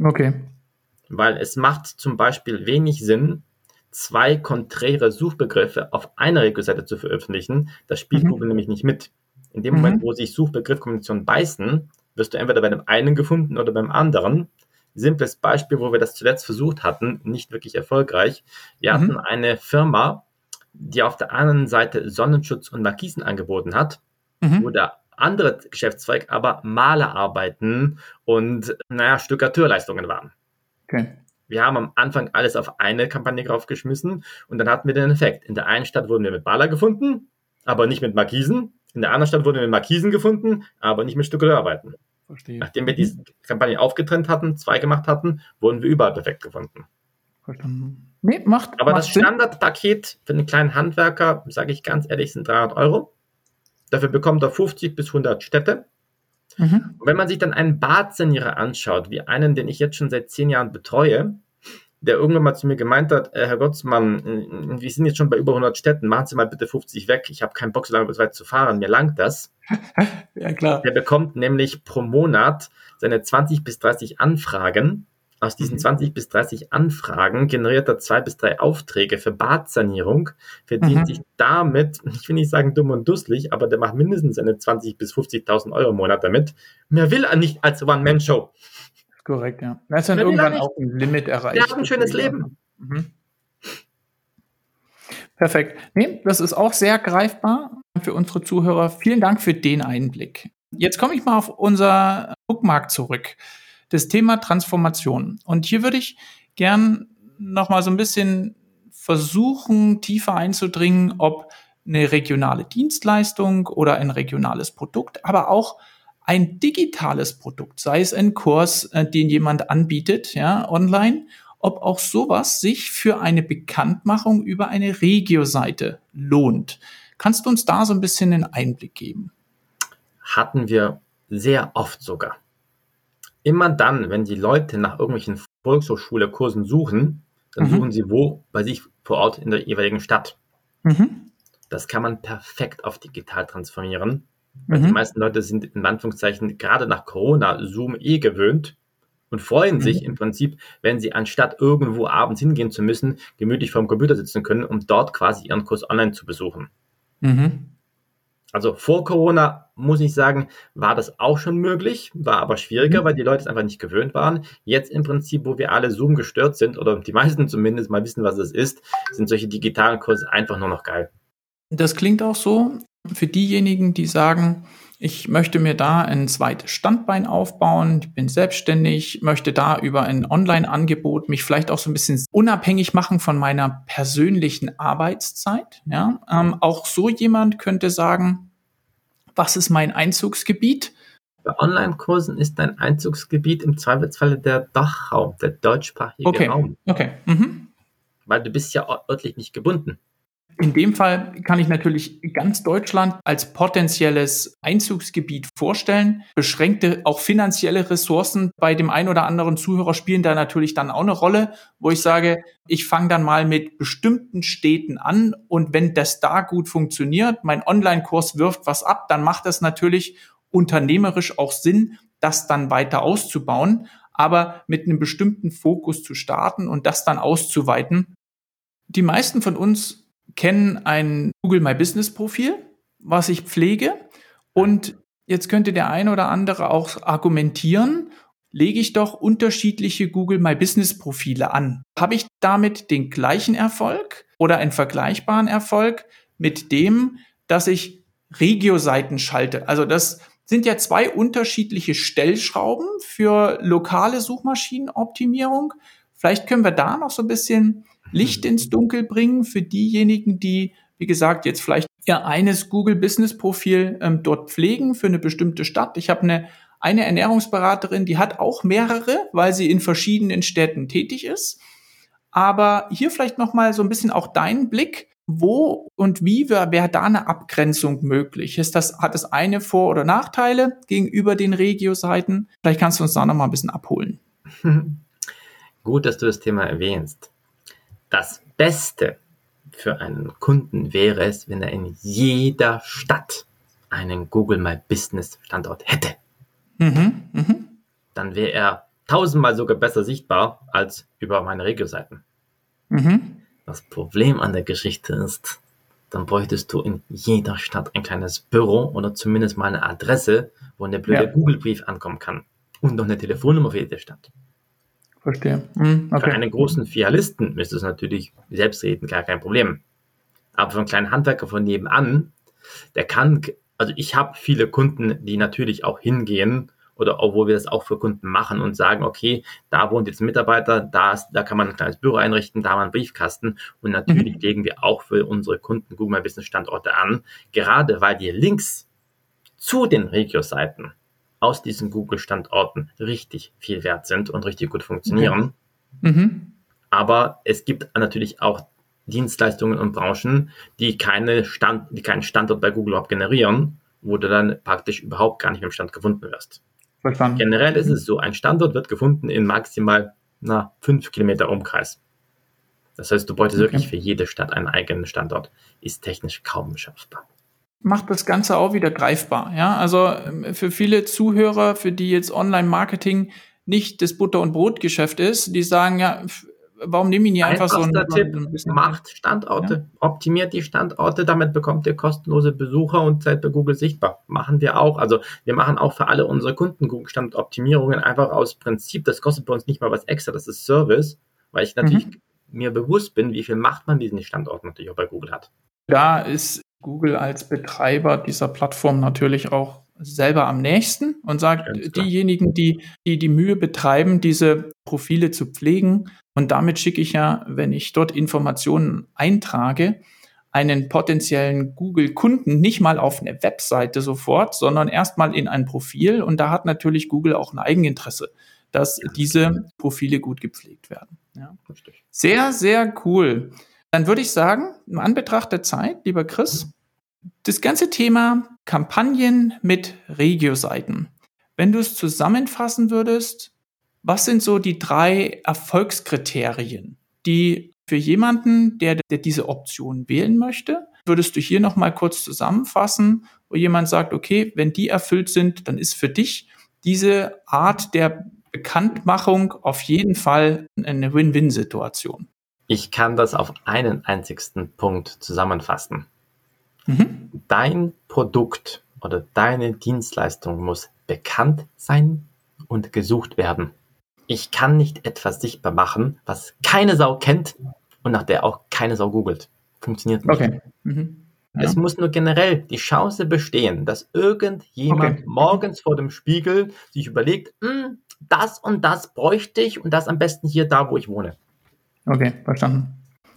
Okay. Weil es macht zum Beispiel wenig Sinn, zwei konträre Suchbegriffe auf einer Regio-Seite zu veröffentlichen. Das spielt mhm. Google nämlich nicht mit. In dem Moment, mhm. wo sich Suchbegriffkombinationen beißen, wirst du entweder bei dem einen gefunden oder beim anderen. Simples Beispiel, wo wir das zuletzt versucht hatten, nicht wirklich erfolgreich. Wir mhm. hatten eine Firma, die auf der einen Seite Sonnenschutz und Markisen angeboten hat, mhm. wo der andere Geschäftszweig aber Malerarbeiten und, naja, Stuckateurleistungen waren. Okay. Wir haben am Anfang alles auf eine Kampagne draufgeschmissen und dann hatten wir den Effekt. In der einen Stadt wurden wir mit Maler gefunden, aber nicht mit Markisen. In der anderen Stadt wurden wir mit Markisen gefunden, aber nicht mit Stuckateurarbeiten. Verstehe. Nachdem wir diese Kampagne aufgetrennt hatten, zwei gemacht hatten, wurden wir überall perfekt gefunden. Verstanden. Nee, macht, Aber macht das Standardpaket für einen kleinen Handwerker, sage ich ganz ehrlich, sind 300 Euro. Dafür bekommt er 50 bis 100 Städte. Mhm. Und wenn man sich dann einen Badsanierer anschaut, wie einen, den ich jetzt schon seit zehn Jahren betreue, der irgendwann mal zu mir gemeint hat, äh, Herr Gottsmann, äh, wir sind jetzt schon bei über 100 Städten, machen Sie mal bitte 50 weg, ich habe keinen Bock, so lange bis weit zu fahren, mir langt das. ja, klar. Der bekommt nämlich pro Monat seine 20 bis 30 Anfragen. Aus diesen mhm. 20 bis 30 Anfragen generiert er zwei bis drei Aufträge für Badsanierung, verdient mhm. sich damit, ich will nicht sagen dumm und dusselig, aber der macht mindestens seine 20 bis 50.000 Euro im Monat damit. Mehr will er nicht als One-Man-Show. Korrekt, ja. Er ist dann irgendwann auch ein Limit erreicht. Er hat ein schönes Leben. Mhm. Perfekt. Nee, das ist auch sehr greifbar für unsere Zuhörer. Vielen Dank für den Einblick. Jetzt komme ich mal auf unser Bookmark zurück. Das Thema Transformation. Und hier würde ich gern noch mal so ein bisschen versuchen, tiefer einzudringen, ob eine regionale Dienstleistung oder ein regionales Produkt, aber auch ein digitales Produkt, sei es ein Kurs, äh, den jemand anbietet, ja, online, ob auch sowas sich für eine Bekanntmachung über eine Regio-Seite lohnt. Kannst du uns da so ein bisschen einen Einblick geben? Hatten wir sehr oft sogar. Immer dann, wenn die Leute nach irgendwelchen Volkshochschule-Kursen suchen, dann mhm. suchen sie wo bei sich vor Ort in der jeweiligen Stadt. Mhm. Das kann man perfekt auf digital transformieren. Weil mhm. die meisten Leute sind in Anführungszeichen gerade nach Corona Zoom eh gewöhnt und freuen mhm. sich im Prinzip, wenn sie anstatt irgendwo abends hingehen zu müssen, gemütlich vorm Computer sitzen können, um dort quasi ihren Kurs online zu besuchen. Mhm. Also vor Corona muss ich sagen, war das auch schon möglich, war aber schwieriger, mhm. weil die Leute es einfach nicht gewöhnt waren. Jetzt im Prinzip, wo wir alle Zoom gestört sind oder die meisten zumindest mal wissen, was es ist, sind solche digitalen Kurse einfach nur noch geil. Das klingt auch so für diejenigen, die sagen, ich möchte mir da ein zweites Standbein aufbauen, ich bin selbstständig, möchte da über ein Online-Angebot mich vielleicht auch so ein bisschen unabhängig machen von meiner persönlichen Arbeitszeit. Ja, ähm, auch so jemand könnte sagen, was ist mein Einzugsgebiet? Bei Online-Kursen ist dein Einzugsgebiet im Zweifelsfalle der Dachraum, der deutschsprachige okay. Raum. Okay. Mhm. Weil du bist ja örtlich nicht gebunden. In dem Fall kann ich natürlich ganz Deutschland als potenzielles Einzugsgebiet vorstellen. Beschränkte auch finanzielle Ressourcen bei dem einen oder anderen Zuhörer spielen da natürlich dann auch eine Rolle, wo ich sage, ich fange dann mal mit bestimmten Städten an und wenn das da gut funktioniert, mein Online-Kurs wirft was ab, dann macht das natürlich unternehmerisch auch Sinn, das dann weiter auszubauen, aber mit einem bestimmten Fokus zu starten und das dann auszuweiten. Die meisten von uns kennen ein Google My Business Profil, was ich pflege. Und jetzt könnte der eine oder andere auch argumentieren, lege ich doch unterschiedliche Google My Business Profile an. Habe ich damit den gleichen Erfolg oder einen vergleichbaren Erfolg mit dem, dass ich Regio-Seiten schalte? Also das sind ja zwei unterschiedliche Stellschrauben für lokale Suchmaschinenoptimierung. Vielleicht können wir da noch so ein bisschen Licht ins Dunkel bringen für diejenigen, die, wie gesagt, jetzt vielleicht ihr eines Google Business Profil ähm, dort pflegen für eine bestimmte Stadt. Ich habe eine eine Ernährungsberaterin, die hat auch mehrere, weil sie in verschiedenen Städten tätig ist. Aber hier vielleicht noch mal so ein bisschen auch dein Blick, wo und wie wäre wär da eine Abgrenzung möglich? Ist das hat es eine Vor- oder Nachteile gegenüber den Regio-Seiten? Vielleicht kannst du uns da noch mal ein bisschen abholen. Gut, dass du das Thema erwähnst. Das Beste für einen Kunden wäre es, wenn er in jeder Stadt einen Google My Business Standort hätte. Mhm, mh. Dann wäre er tausendmal sogar besser sichtbar als über meine Regio-Seiten. Mhm. Das Problem an der Geschichte ist, dann bräuchtest du in jeder Stadt ein kleines Büro oder zumindest mal eine Adresse, wo eine blöde ja. Google-Brief ankommen kann. Und noch eine Telefonnummer für jede Stadt. Verstehe. Mhm, okay. Für einen großen Filialisten ist es natürlich selbstredend gar kein Problem. Aber für einen kleinen Handwerker von nebenan, der kann, also ich habe viele Kunden, die natürlich auch hingehen oder obwohl wir das auch für Kunden machen und sagen, okay, da wohnt jetzt ein Mitarbeiter, da, ist, da kann man ein kleines Büro einrichten, da haben wir einen Briefkasten und natürlich mhm. legen wir auch für unsere Kunden Google My Business Standorte an, gerade weil die Links zu den Regio-Seiten aus diesen Google-Standorten richtig viel wert sind und richtig gut funktionieren. Okay. Mhm. Aber es gibt natürlich auch Dienstleistungen und Branchen, die, keine Stand, die keinen Standort bei Google überhaupt generieren, wo du dann praktisch überhaupt gar nicht im Stand gefunden wirst. Verstanden. Generell ist es so, ein Standort wird gefunden in maximal na, fünf Kilometer Umkreis. Das heißt, du bräuchtest okay. wirklich für jede Stadt einen eigenen Standort. Ist technisch kaum schaffbar macht das Ganze auch wieder greifbar. Ja, also ähm, für viele Zuhörer, für die jetzt Online-Marketing nicht das Butter- und Brotgeschäft ist, die sagen ja, warum nehme ich nicht einfach so einen, Tipp, ein macht Standorte, ja? optimiert die Standorte, damit bekommt ihr kostenlose Besucher und seid bei Google sichtbar. Machen wir auch. Also wir machen auch für alle unsere Kunden Google Standortoptimierungen einfach aus Prinzip. Das kostet bei uns nicht mal was extra, das ist Service, weil ich natürlich mhm. mir bewusst bin, wie viel Macht man diesen Standort natürlich auch bei Google hat. Da ist Google als Betreiber dieser Plattform natürlich auch selber am nächsten und sagt, diejenigen, die, die die Mühe betreiben, diese Profile zu pflegen, und damit schicke ich ja, wenn ich dort Informationen eintrage, einen potenziellen Google-Kunden nicht mal auf eine Webseite sofort, sondern erstmal in ein Profil. Und da hat natürlich Google auch ein Eigeninteresse, dass diese Profile gut gepflegt werden. Ja. Sehr, sehr cool. Dann würde ich sagen, im Anbetracht der Zeit, lieber Chris, das ganze Thema Kampagnen mit Regio-Seiten. Wenn du es zusammenfassen würdest, was sind so die drei Erfolgskriterien, die für jemanden, der, der diese Option wählen möchte, würdest du hier nochmal kurz zusammenfassen, wo jemand sagt, okay, wenn die erfüllt sind, dann ist für dich diese Art der Bekanntmachung auf jeden Fall eine Win-Win-Situation. Ich kann das auf einen einzigsten Punkt zusammenfassen. Mhm. Dein Produkt oder deine Dienstleistung muss bekannt sein und gesucht werden. Ich kann nicht etwas sichtbar machen, was keine Sau kennt und nach der auch keine Sau googelt. Funktioniert nicht. Okay. Mhm. Ja. Es muss nur generell die Chance bestehen, dass irgendjemand okay. morgens vor dem Spiegel sich überlegt, hm, das und das bräuchte ich und das am besten hier da, wo ich wohne. Okay, verstanden.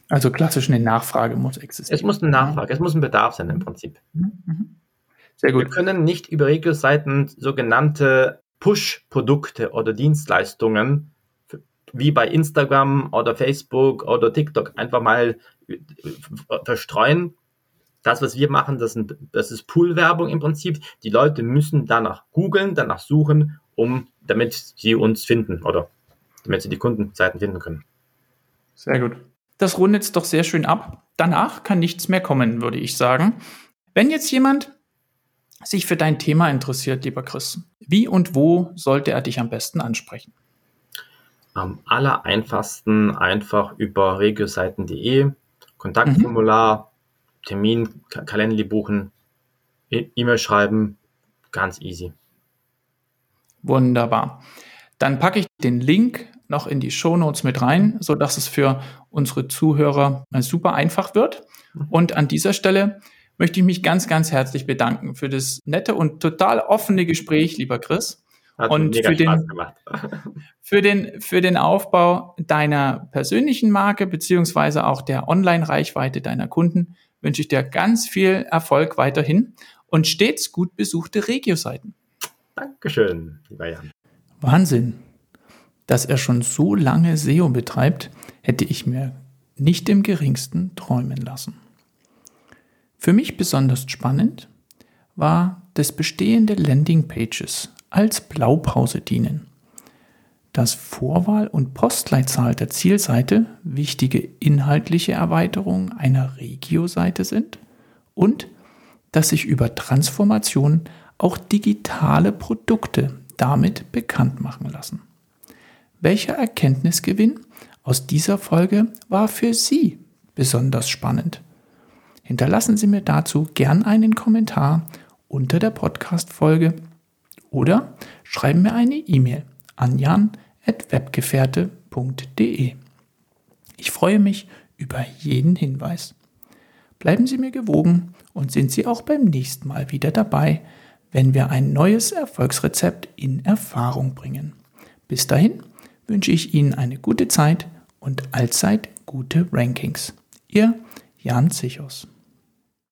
Also klassisch eine Nachfrage muss existieren. Es muss eine Nachfrage, es muss ein Bedarf sein im Prinzip. Mhm, mhm. Sehr gut. Wir können nicht über Regio-Seiten sogenannte Push-Produkte oder Dienstleistungen wie bei Instagram oder Facebook oder TikTok einfach mal äh, verstreuen. Das, was wir machen, das, sind, das ist Pool-Werbung im Prinzip. Die Leute müssen danach googeln, danach suchen, um, damit sie uns finden oder damit sie die Kundenseiten finden können. Sehr gut. Das rundet es doch sehr schön ab. Danach kann nichts mehr kommen, würde ich sagen. Wenn jetzt jemand sich für dein Thema interessiert, lieber Chris, wie und wo sollte er dich am besten ansprechen? Am aller einfachsten einfach über regioseiten.de, Kontaktformular, mhm. Termin, Kalender buchen, e- E-Mail schreiben, ganz easy. Wunderbar. Dann packe ich den Link noch in die Shownotes mit rein, so dass es für unsere Zuhörer super einfach wird. Mhm. Und an dieser Stelle möchte ich mich ganz, ganz herzlich bedanken für das nette und total offene Gespräch, lieber Chris. Hat und für den, für den, für den Aufbau deiner persönlichen Marke beziehungsweise auch der Online-Reichweite deiner Kunden wünsche ich dir ganz viel Erfolg weiterhin und stets gut besuchte Regio-Seiten. Dankeschön, lieber Jan. Wahnsinn. Dass er schon so lange SEO betreibt, hätte ich mir nicht im geringsten träumen lassen. Für mich besonders spannend war, dass bestehende Landingpages als Blaupause dienen, dass Vorwahl und Postleitzahl der Zielseite wichtige inhaltliche Erweiterungen einer Regio-Seite sind und dass sich über Transformation auch digitale Produkte damit bekannt machen lassen. Welcher Erkenntnisgewinn aus dieser Folge war für Sie besonders spannend? Hinterlassen Sie mir dazu gern einen Kommentar unter der Podcast-Folge oder schreiben mir eine E-Mail an jan.webgefährte.de. Ich freue mich über jeden Hinweis. Bleiben Sie mir gewogen und sind Sie auch beim nächsten Mal wieder dabei, wenn wir ein neues Erfolgsrezept in Erfahrung bringen. Bis dahin wünsche ich Ihnen eine gute Zeit und allzeit gute Rankings. Ihr Jan Zichos.